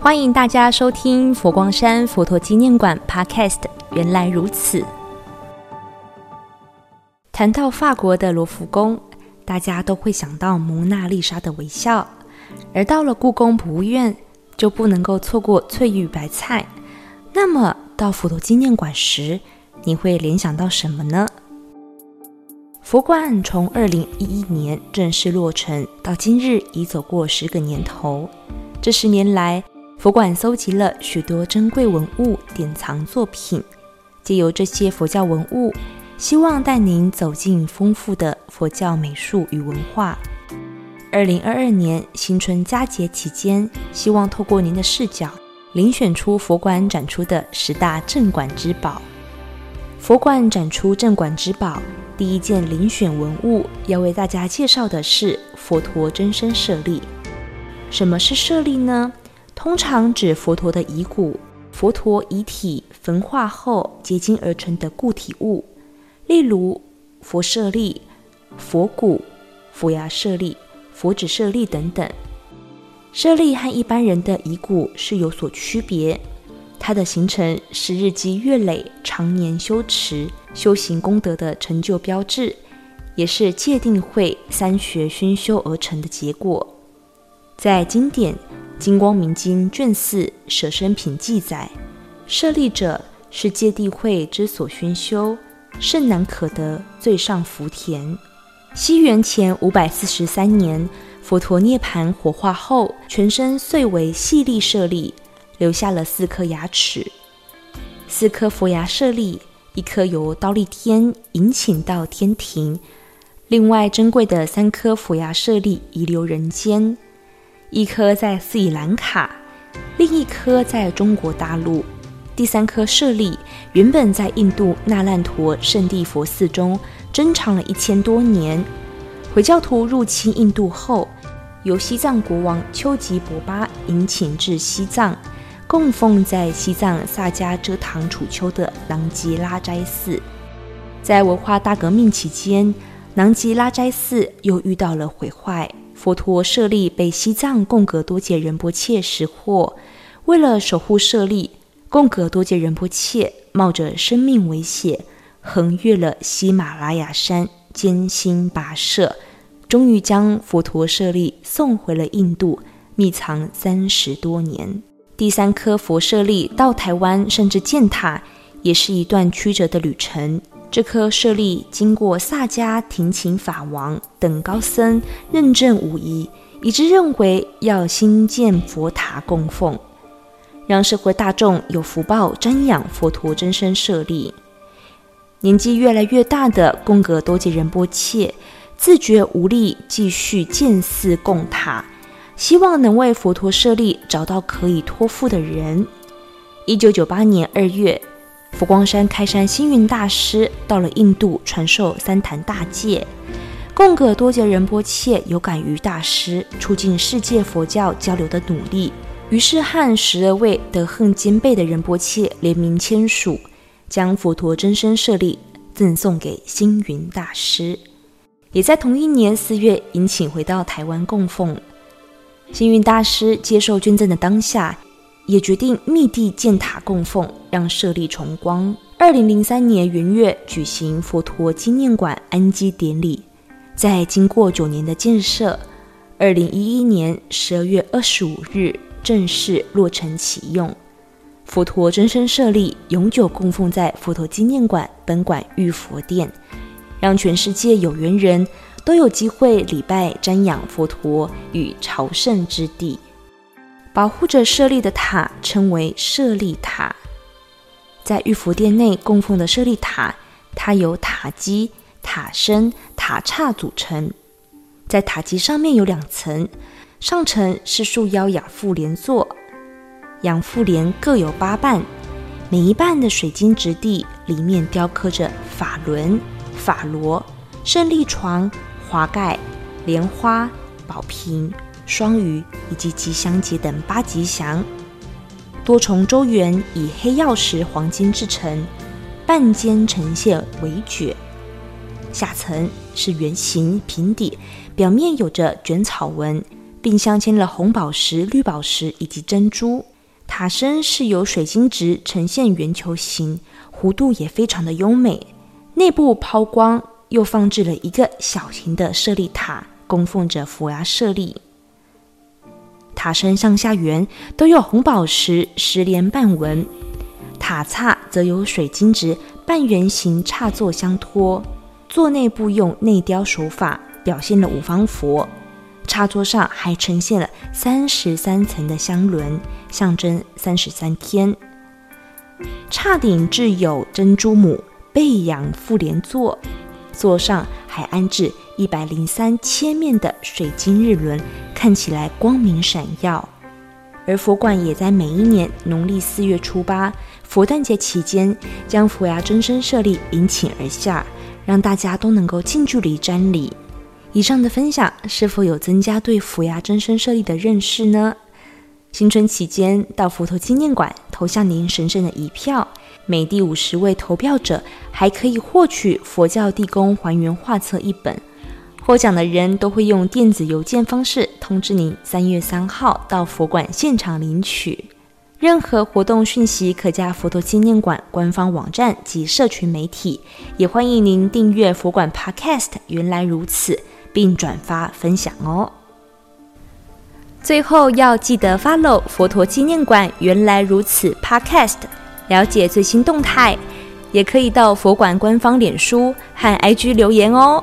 欢迎大家收听佛光山佛陀纪念馆 Podcast。原来如此。谈到法国的罗浮宫，大家都会想到蒙娜丽莎的微笑；而到了故宫博物院，就不能够错过翠玉白菜。那么到佛陀纪念馆时，你会联想到什么呢？佛馆从二零一一年正式落成到今日，已走过十个年头。这十年来，佛馆搜集了许多珍贵文物、典藏作品，借由这些佛教文物，希望带您走进丰富的佛教美术与文化。二零二二年新春佳节期间，希望透过您的视角，遴选出佛馆展出的十大镇馆之宝。佛馆展出镇馆之宝。第一件遴选文物要为大家介绍的是佛陀真身舍利。什么是舍利呢？通常指佛陀的遗骨、佛陀遗体焚化后结晶而成的固体物，例如佛舍利、佛骨、佛牙舍利、佛指舍利等等。舍利和一般人的遗骨是有所区别。它的形成是日积月累、常年修持、修行功德的成就标志，也是戒定慧三学熏修而成的结果。在经典《金光明经》卷四《舍身品》记载，舍利者是戒定慧之所熏修，甚难可得最上福田。西元前五百四十三年，佛陀涅盘火化后，全身碎为细粒舍利。留下了四颗牙齿，四颗佛牙舍利，一颗由刀立天引请到天庭，另外珍贵的三颗佛牙舍利遗留人间，一颗在斯里兰卡，另一颗在中国大陆，第三颗舍利原本在印度那烂陀圣地佛寺中珍藏了一千多年，回教徒入侵印度后，由西藏国王丘吉博巴引请至西藏。供奉在西藏萨迦遮唐楚丘的囊吉拉斋寺。在文化大革命期间，囊吉拉斋寺又遇到了毁坏，佛陀舍利被西藏贡格多杰仁波切拾获。为了守护舍利，贡格多杰仁波切冒着生命危险，横越了喜马拉雅山，艰辛跋涉，终于将佛陀舍利送回了印度，秘藏三十多年。第三颗佛舍利到台湾，甚至建塔，也是一段曲折的旅程。这颗舍利经过萨迦庭请法王等高僧认证无疑，以致认为要兴建佛塔供奉，让社会大众有福报瞻仰佛陀真身舍利。年纪越来越大的贡格多杰仁波切，自觉无力继续建寺供塔。希望能为佛陀舍利找到可以托付的人。一九九八年二月，佛光山开山星云大师到了印度传授三坛大戒。贡格多杰仁波切有感于大师促进世界佛教交流的努力，于是和十二位德行兼备的仁波切联名签署，将佛陀真身舍利赠送给星云大师。也在同一年四月，引请回到台湾供奉。星云大师接受捐赠的当下，也决定密地建塔供奉，让舍利重光。二零零三年元月举行佛陀纪念馆安基典礼，在经过九年的建设，二零一一年十二月二十五日正式落成启用。佛陀真身舍利永久供奉在佛陀纪念馆本馆玉佛殿，让全世界有缘人。都有机会礼拜瞻仰佛陀与朝圣之地，保护着舍利的塔称为舍利塔。在玉佛殿内供奉的舍利塔，它由塔基、塔身、塔刹组成。在塔基上面有两层，上层是束腰仰覆莲座，仰覆莲各有八瓣，每一瓣的水晶质地里面雕刻着法轮、法螺、胜利床。华盖、莲花、宝瓶、双鱼以及吉祥节等八吉祥，多重周圆以黑曜石黄金制成，半间呈现微卷，下层是圆形平底，表面有着卷草纹，并镶嵌了红宝石、绿宝石以及珍珠。塔身是由水晶质呈现圆球形，弧度也非常的优美。内部抛光，又放置了一个小型的舍利塔，供奉着佛牙舍利。塔身上下缘都有红宝石石莲半纹，塔刹则有水晶质半圆形插座相托。座内部用内雕手法表现了五方佛，插座上还呈现了三十三层的香轮，象征三十三天。刹顶置有珍珠母背仰覆莲座，座上还安置一百零三切面的水晶日轮，看起来光明闪耀。而佛馆也在每一年农历四月初八佛诞节期间，将佛牙真身舍利迎请而下。让大家都能够近距离瞻礼。以上的分享是否有增加对佛牙真身舍利的认识呢？新春期间到佛陀纪念馆投下您神圣的一票，每第五十位投票者还可以获取佛教地宫还原画册一本。获奖的人都会用电子邮件方式通知您，三月三号到佛馆现场领取。任何活动讯息可加佛陀纪念馆官方网站及社群媒体，也欢迎您订阅佛馆 Podcast。原来如此，并转发分享哦。最后要记得 follow 佛陀纪念馆原来如此 Podcast，了解最新动态，也可以到佛馆官方脸书和 IG 留言哦。